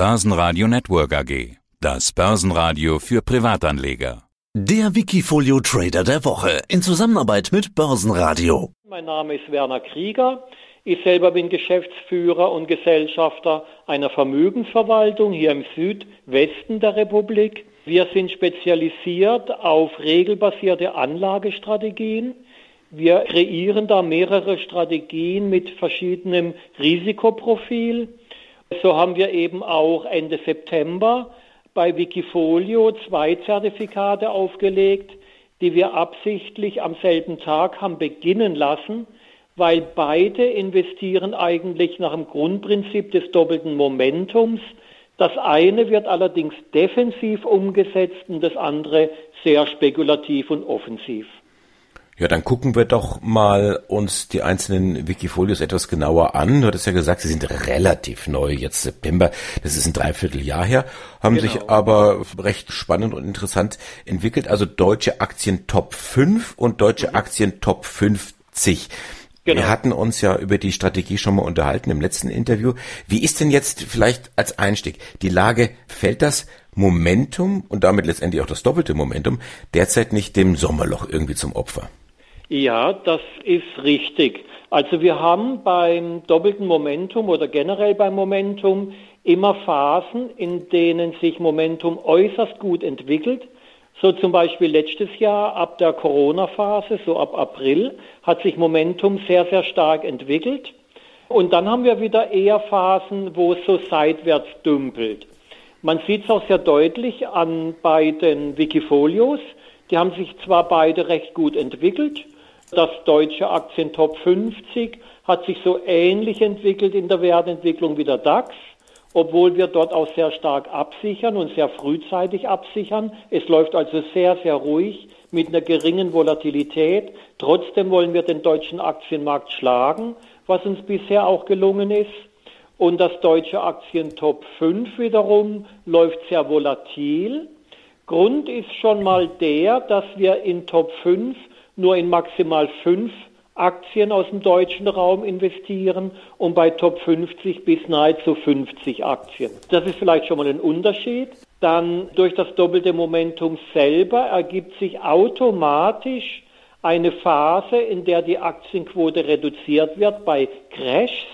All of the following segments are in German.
Börsenradio Network AG. Das Börsenradio für Privatanleger. Der Wikifolio Trader der Woche in Zusammenarbeit mit Börsenradio. Mein Name ist Werner Krieger. Ich selber bin Geschäftsführer und Gesellschafter einer Vermögensverwaltung hier im Südwesten der Republik. Wir sind spezialisiert auf regelbasierte Anlagestrategien. Wir kreieren da mehrere Strategien mit verschiedenem Risikoprofil. So haben wir eben auch Ende September bei Wikifolio zwei Zertifikate aufgelegt, die wir absichtlich am selben Tag haben beginnen lassen, weil beide investieren eigentlich nach dem Grundprinzip des doppelten Momentums. Das eine wird allerdings defensiv umgesetzt und das andere sehr spekulativ und offensiv. Ja, dann gucken wir doch mal uns die einzelnen Wikifolios etwas genauer an. Du hattest ja gesagt, sie sind relativ neu, jetzt September, das ist ein Dreivierteljahr her, haben genau. sich aber recht spannend und interessant entwickelt. Also deutsche Aktien Top 5 und deutsche mhm. Aktien Top 50. Genau. Wir hatten uns ja über die Strategie schon mal unterhalten im letzten Interview. Wie ist denn jetzt vielleicht als Einstieg die Lage, fällt das Momentum und damit letztendlich auch das doppelte Momentum derzeit nicht dem Sommerloch irgendwie zum Opfer? Ja, das ist richtig. Also wir haben beim doppelten Momentum oder generell beim Momentum immer Phasen, in denen sich Momentum äußerst gut entwickelt. So zum Beispiel letztes Jahr ab der Corona-Phase, so ab April, hat sich Momentum sehr, sehr stark entwickelt. Und dann haben wir wieder eher Phasen, wo es so seitwärts dümpelt. Man sieht es auch sehr deutlich an beiden Wikifolios. Die haben sich zwar beide recht gut entwickelt, das deutsche Aktientop 50 hat sich so ähnlich entwickelt in der Wertentwicklung wie der DAX, obwohl wir dort auch sehr stark absichern und sehr frühzeitig absichern. Es läuft also sehr, sehr ruhig mit einer geringen Volatilität. Trotzdem wollen wir den deutschen Aktienmarkt schlagen, was uns bisher auch gelungen ist. Und das deutsche Aktientop 5 wiederum läuft sehr volatil. Grund ist schon mal der, dass wir in Top 5 nur in maximal fünf Aktien aus dem deutschen Raum investieren und bei Top 50 bis nahezu 50 Aktien. Das ist vielleicht schon mal ein Unterschied. Dann durch das doppelte Momentum selber ergibt sich automatisch eine Phase, in der die Aktienquote reduziert wird bei Crashs.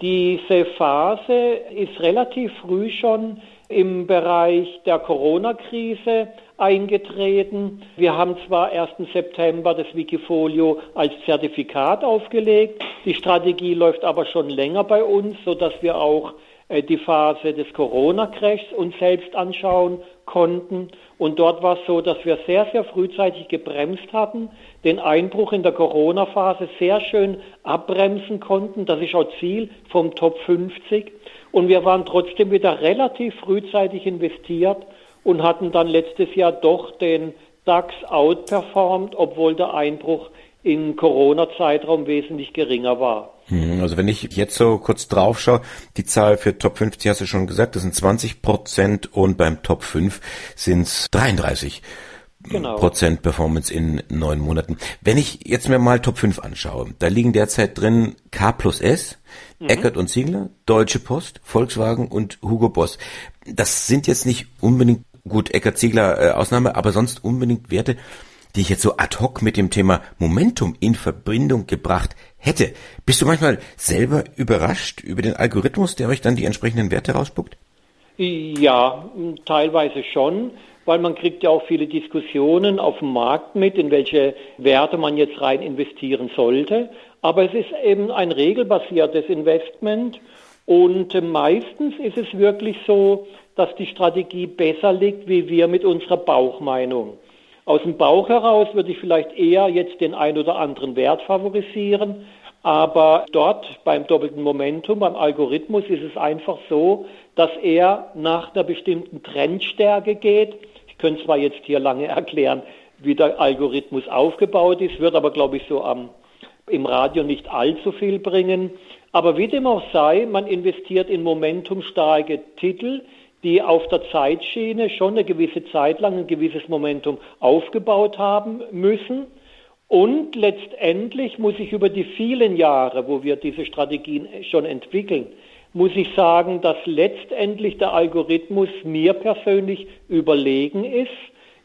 Diese Phase ist relativ früh schon im Bereich der Corona-Krise eingetreten. Wir haben zwar 1. September das Wikifolio als Zertifikat aufgelegt, die Strategie läuft aber schon länger bei uns, sodass wir auch äh, die Phase des Corona-Crashs uns selbst anschauen konnten. Und dort war es so, dass wir sehr, sehr frühzeitig gebremst hatten, den Einbruch in der Corona-Phase sehr schön abbremsen konnten. Das ist auch Ziel vom Top 50. Und wir waren trotzdem wieder relativ frühzeitig investiert und hatten dann letztes Jahr doch den DAX outperformed, obwohl der Einbruch im Corona-Zeitraum wesentlich geringer war. Hm, also wenn ich jetzt so kurz drauf schaue, die Zahl für Top 50 hast du schon gesagt, das sind 20 Prozent und beim Top 5 sind es 33 genau. Prozent Performance in neun Monaten. Wenn ich jetzt mir mal Top 5 anschaue, da liegen derzeit drin K plus S, mhm. Eckert und Ziegler, Deutsche Post, Volkswagen und Hugo Boss. Das sind jetzt nicht unbedingt Gut, Eckert Ziegler äh, Ausnahme, aber sonst unbedingt Werte, die ich jetzt so ad hoc mit dem Thema Momentum in Verbindung gebracht hätte. Bist du manchmal selber überrascht über den Algorithmus, der euch dann die entsprechenden Werte rausspuckt? Ja, teilweise schon, weil man kriegt ja auch viele Diskussionen auf dem Markt mit, in welche Werte man jetzt rein investieren sollte. Aber es ist eben ein regelbasiertes Investment und meistens ist es wirklich so, dass die Strategie besser liegt, wie wir mit unserer Bauchmeinung. Aus dem Bauch heraus würde ich vielleicht eher jetzt den ein oder anderen Wert favorisieren, aber dort beim doppelten Momentum, beim Algorithmus ist es einfach so, dass er nach einer bestimmten Trendstärke geht. Ich könnte zwar jetzt hier lange erklären, wie der Algorithmus aufgebaut ist, wird aber, glaube ich, so am, im Radio nicht allzu viel bringen. Aber wie dem auch sei, man investiert in momentumstarke Titel, die auf der Zeitschiene schon eine gewisse Zeit lang ein gewisses Momentum aufgebaut haben müssen. Und letztendlich muss ich über die vielen Jahre, wo wir diese Strategien schon entwickeln, muss ich sagen, dass letztendlich der Algorithmus mir persönlich überlegen ist.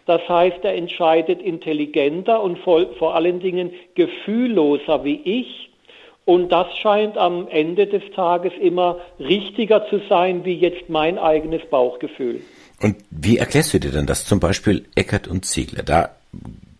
Das heißt, er entscheidet intelligenter und vor, allen Dingen gefühlloser wie ich. Und das scheint am Ende des Tages immer richtiger zu sein wie jetzt mein eigenes Bauchgefühl. Und wie erklärst du dir denn das? Zum Beispiel Eckert und Ziegler. Da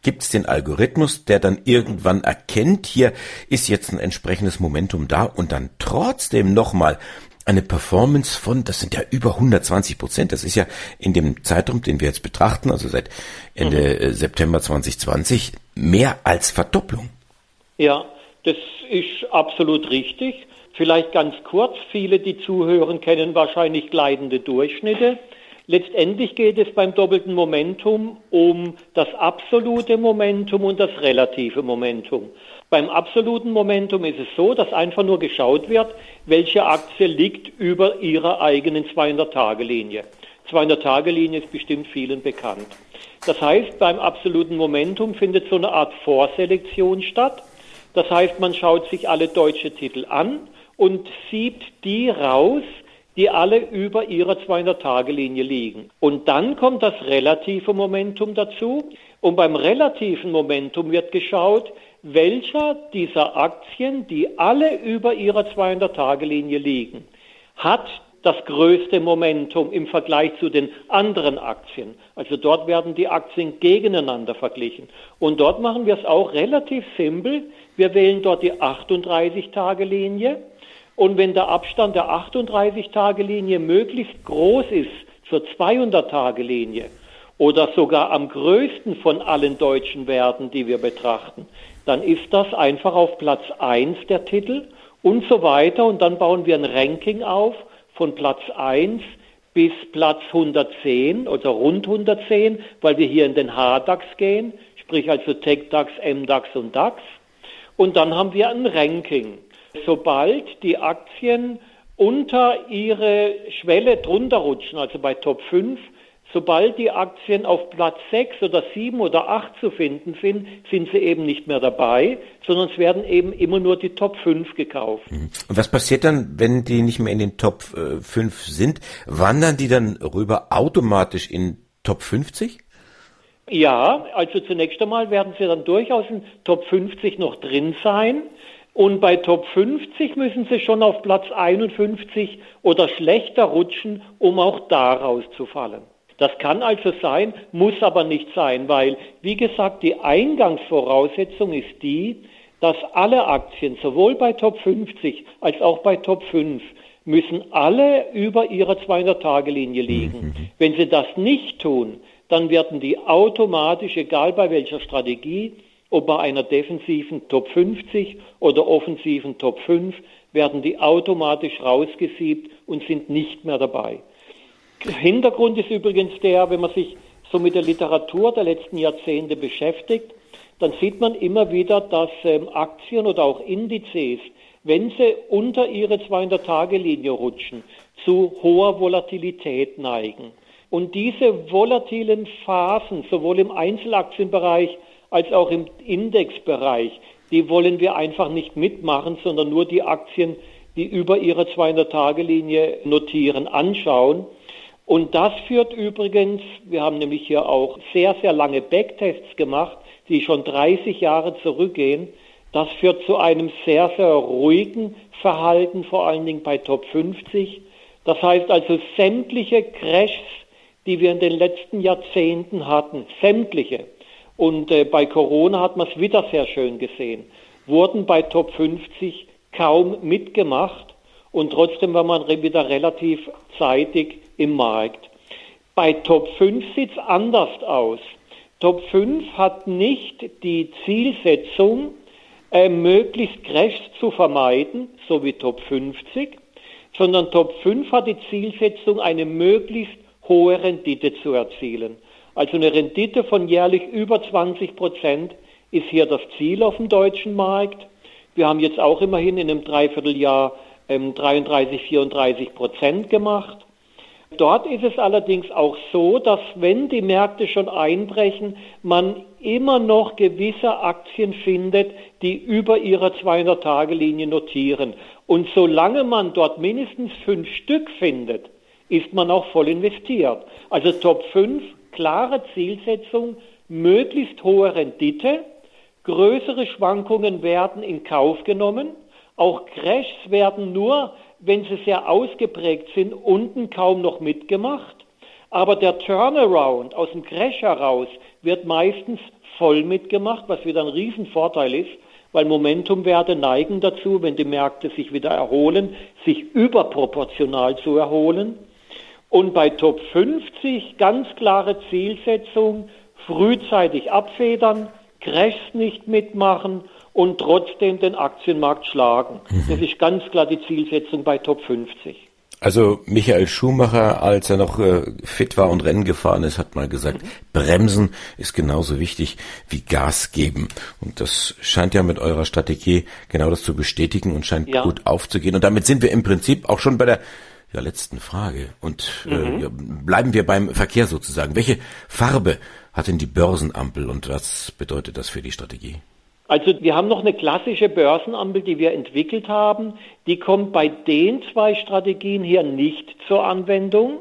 gibt es den Algorithmus, der dann irgendwann erkennt, hier ist jetzt ein entsprechendes Momentum da und dann trotzdem nochmal eine Performance von, das sind ja über 120 Prozent. Das ist ja in dem Zeitraum, den wir jetzt betrachten, also seit Ende mhm. September 2020, mehr als Verdopplung. Ja, das ist absolut richtig. Vielleicht ganz kurz, viele, die zuhören, kennen wahrscheinlich gleitende Durchschnitte. Letztendlich geht es beim doppelten Momentum um das absolute Momentum und das relative Momentum. Beim absoluten Momentum ist es so, dass einfach nur geschaut wird, welche Aktie liegt über ihrer eigenen 200-Tage-Linie. 200-Tage-Linie ist bestimmt vielen bekannt. Das heißt, beim absoluten Momentum findet so eine Art Vorselektion statt. Das heißt, man schaut sich alle deutsche Titel an und sieht die raus, die alle über ihrer 200-Tage-Linie liegen. Und dann kommt das relative Momentum dazu. Und beim relativen Momentum wird geschaut, welcher dieser Aktien, die alle über ihrer 200-Tage-Linie liegen, hat das größte Momentum im Vergleich zu den anderen Aktien. Also dort werden die Aktien gegeneinander verglichen. Und dort machen wir es auch relativ simpel. Wir wählen dort die 38-Tage-Linie und wenn der Abstand der 38-Tage-Linie möglichst groß ist zur 200-Tage-Linie oder sogar am größten von allen deutschen Werten, die wir betrachten, dann ist das einfach auf Platz 1 der Titel und so weiter. Und dann bauen wir ein Ranking auf von Platz 1 bis Platz 110 oder rund 110, weil wir hier in den HDAX gehen, sprich also TechDAX, MDAX und DAX. Und dann haben wir ein Ranking. Sobald die Aktien unter ihre Schwelle drunter rutschen, also bei Top 5, sobald die Aktien auf Platz 6 oder 7 oder 8 zu finden sind, sind sie eben nicht mehr dabei, sondern es werden eben immer nur die Top 5 gekauft. Mhm. Und was passiert dann, wenn die nicht mehr in den Top 5 äh, sind? Wandern die dann rüber automatisch in Top 50? Ja, also zunächst einmal werden sie dann durchaus in Top 50 noch drin sein. Und bei Top 50 müssen sie schon auf Platz 51 oder schlechter rutschen, um auch da rauszufallen. Das kann also sein, muss aber nicht sein, weil, wie gesagt, die Eingangsvoraussetzung ist die, dass alle Aktien, sowohl bei Top 50 als auch bei Top 5, müssen alle über ihrer 200-Tage-Linie liegen. Mhm. Wenn sie das nicht tun, dann werden die automatisch, egal bei welcher Strategie, ob bei einer defensiven Top 50 oder offensiven Top 5, werden die automatisch rausgesiebt und sind nicht mehr dabei. Hintergrund ist übrigens der, wenn man sich so mit der Literatur der letzten Jahrzehnte beschäftigt, dann sieht man immer wieder, dass ähm, Aktien oder auch Indizes, wenn sie unter ihre 200-Tage-Linie rutschen, zu hoher Volatilität neigen. Und diese volatilen Phasen, sowohl im Einzelaktienbereich als auch im Indexbereich, die wollen wir einfach nicht mitmachen, sondern nur die Aktien, die über ihre 200-Tage-Linie notieren, anschauen. Und das führt übrigens, wir haben nämlich hier auch sehr, sehr lange Backtests gemacht, die schon 30 Jahre zurückgehen. Das führt zu einem sehr, sehr ruhigen Verhalten, vor allen Dingen bei Top 50. Das heißt also sämtliche Crashs, die wir in den letzten Jahrzehnten hatten, sämtliche, und äh, bei Corona hat man es wieder sehr schön gesehen, wurden bei Top 50 kaum mitgemacht und trotzdem war man wieder relativ zeitig im Markt. Bei Top 5 sieht es anders aus. Top 5 hat nicht die Zielsetzung, äh, möglichst Crashs zu vermeiden, so wie Top 50, sondern Top 5 hat die Zielsetzung, eine möglichst hohe Rendite zu erzielen. Also eine Rendite von jährlich über 20 Prozent ist hier das Ziel auf dem deutschen Markt. Wir haben jetzt auch immerhin in einem Dreivierteljahr ähm, 33, 34 Prozent gemacht. Dort ist es allerdings auch so, dass wenn die Märkte schon einbrechen, man immer noch gewisse Aktien findet, die über ihrer 200-Tage-Linie notieren. Und solange man dort mindestens fünf Stück findet, ist man auch voll investiert. Also Top 5, klare Zielsetzung, möglichst hohe Rendite, größere Schwankungen werden in Kauf genommen, auch Crashs werden nur wenn sie sehr ausgeprägt sind, unten kaum noch mitgemacht. Aber der Turnaround aus dem Crash heraus wird meistens voll mitgemacht, was wieder ein Riesenvorteil ist, weil Momentumwerte neigen dazu, wenn die Märkte sich wieder erholen, sich überproportional zu erholen. Und bei Top 50 ganz klare Zielsetzung, frühzeitig abfedern, Crashs nicht mitmachen und trotzdem den Aktienmarkt schlagen. Mhm. Das ist ganz klar die Zielsetzung bei Top 50. Also Michael Schumacher, als er noch äh, fit war und Rennen gefahren ist, hat mal gesagt, mhm. Bremsen ist genauso wichtig wie Gas geben. Und das scheint ja mit eurer Strategie genau das zu bestätigen und scheint ja. gut aufzugehen. Und damit sind wir im Prinzip auch schon bei der ja, letzten Frage. Und äh, mhm. bleiben wir beim Verkehr sozusagen. Welche Farbe hat denn die Börsenampel und was bedeutet das für die Strategie? Also wir haben noch eine klassische Börsenampel, die wir entwickelt haben. Die kommt bei den zwei Strategien hier nicht zur Anwendung,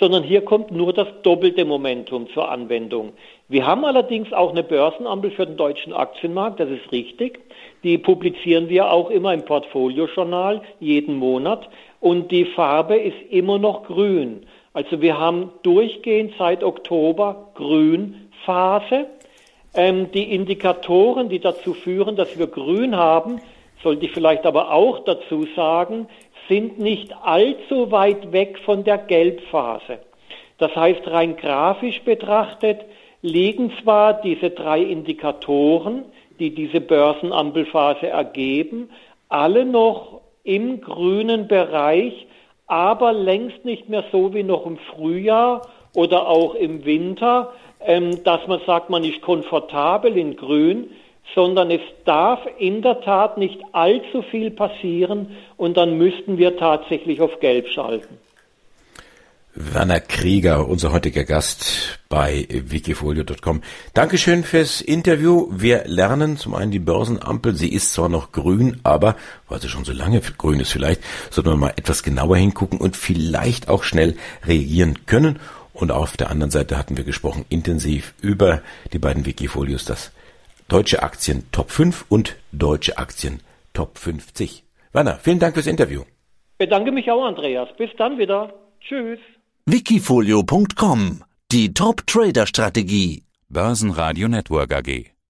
sondern hier kommt nur das doppelte Momentum zur Anwendung. Wir haben allerdings auch eine Börsenampel für den deutschen Aktienmarkt, das ist richtig. Die publizieren wir auch immer im Portfoliojournal jeden Monat und die Farbe ist immer noch grün. Also wir haben durchgehend seit Oktober Grünphase. Ähm, die Indikatoren, die dazu führen, dass wir grün haben, sollte ich vielleicht aber auch dazu sagen, sind nicht allzu weit weg von der Gelbphase. Das heißt, rein grafisch betrachtet liegen zwar diese drei Indikatoren, die diese Börsenampelphase ergeben, alle noch im grünen Bereich, aber längst nicht mehr so wie noch im Frühjahr oder auch im Winter, ähm, dass man sagt, man ist komfortabel in Grün, sondern es darf in der Tat nicht allzu viel passieren und dann müssten wir tatsächlich auf Gelb schalten. Werner Krieger, unser heutiger Gast bei wikifolio.com. Dankeschön fürs Interview. Wir lernen zum einen die Börsenampel. Sie ist zwar noch grün, aber weil sie schon so lange grün ist vielleicht, sollten wir mal etwas genauer hingucken und vielleicht auch schnell reagieren können. Und auf der anderen Seite hatten wir gesprochen intensiv über die beiden Wikifolios, das Deutsche Aktien Top 5 und Deutsche Aktien Top 50. Werner, vielen Dank fürs Interview. Bedanke mich auch, Andreas. Bis dann wieder. Tschüss. Wikifolio.com Die Top Trader Strategie. Börsenradio Network AG.